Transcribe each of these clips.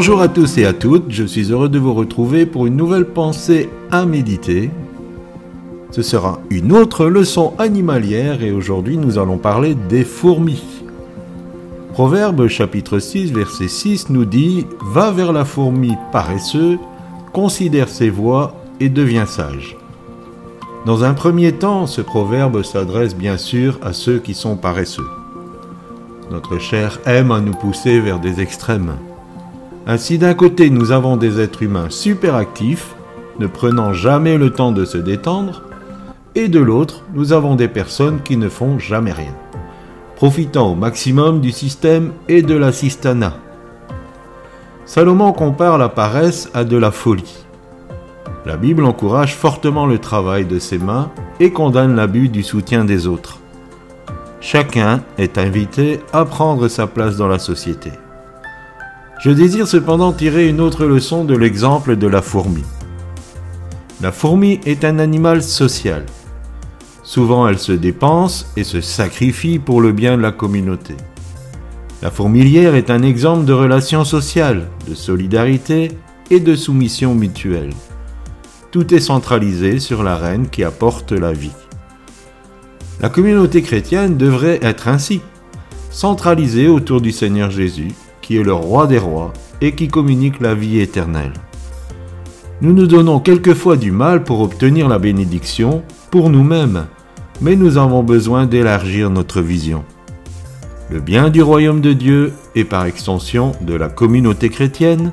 Bonjour à tous et à toutes, je suis heureux de vous retrouver pour une nouvelle pensée à méditer. Ce sera une autre leçon animalière et aujourd'hui nous allons parler des fourmis. Proverbe chapitre 6 verset 6 nous dit ⁇ Va vers la fourmi paresseux, considère ses voies et deviens sage ⁇ Dans un premier temps, ce proverbe s'adresse bien sûr à ceux qui sont paresseux. Notre chair aime à nous pousser vers des extrêmes. Ainsi d'un côté nous avons des êtres humains super actifs, ne prenant jamais le temps de se détendre, et de l'autre nous avons des personnes qui ne font jamais rien, profitant au maximum du système et de l'assistanat. Salomon compare la paresse à de la folie. La Bible encourage fortement le travail de ses mains et condamne l'abus du soutien des autres. Chacun est invité à prendre sa place dans la société. Je désire cependant tirer une autre leçon de l'exemple de la fourmi. La fourmi est un animal social. Souvent elle se dépense et se sacrifie pour le bien de la communauté. La fourmilière est un exemple de relation sociale, de solidarité et de soumission mutuelle. Tout est centralisé sur la reine qui apporte la vie. La communauté chrétienne devrait être ainsi, centralisée autour du Seigneur Jésus est le roi des rois et qui communique la vie éternelle. Nous nous donnons quelquefois du mal pour obtenir la bénédiction pour nous-mêmes, mais nous avons besoin d'élargir notre vision. Le bien du royaume de Dieu et par extension de la communauté chrétienne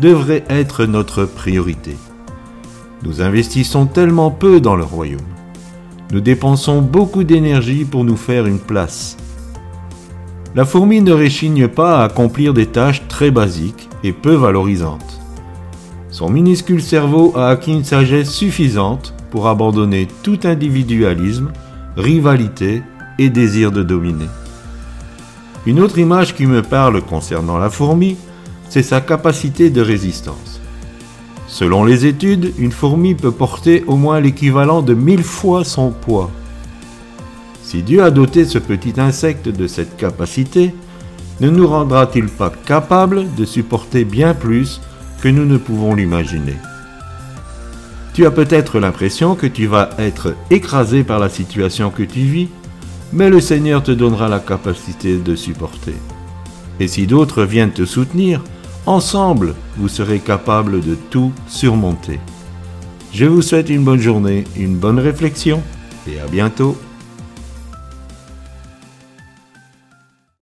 devrait être notre priorité. Nous investissons tellement peu dans le royaume. Nous dépensons beaucoup d'énergie pour nous faire une place la fourmi ne réchigne pas à accomplir des tâches très basiques et peu valorisantes. Son minuscule cerveau a acquis une sagesse suffisante pour abandonner tout individualisme, rivalité et désir de dominer. Une autre image qui me parle concernant la fourmi, c'est sa capacité de résistance. Selon les études, une fourmi peut porter au moins l'équivalent de mille fois son poids. Si Dieu a doté ce petit insecte de cette capacité, ne nous rendra-t-il pas capable de supporter bien plus que nous ne pouvons l'imaginer? Tu as peut-être l'impression que tu vas être écrasé par la situation que tu vis, mais le Seigneur te donnera la capacité de supporter. Et si d'autres viennent te soutenir, ensemble, vous serez capable de tout surmonter. Je vous souhaite une bonne journée, une bonne réflexion et à bientôt.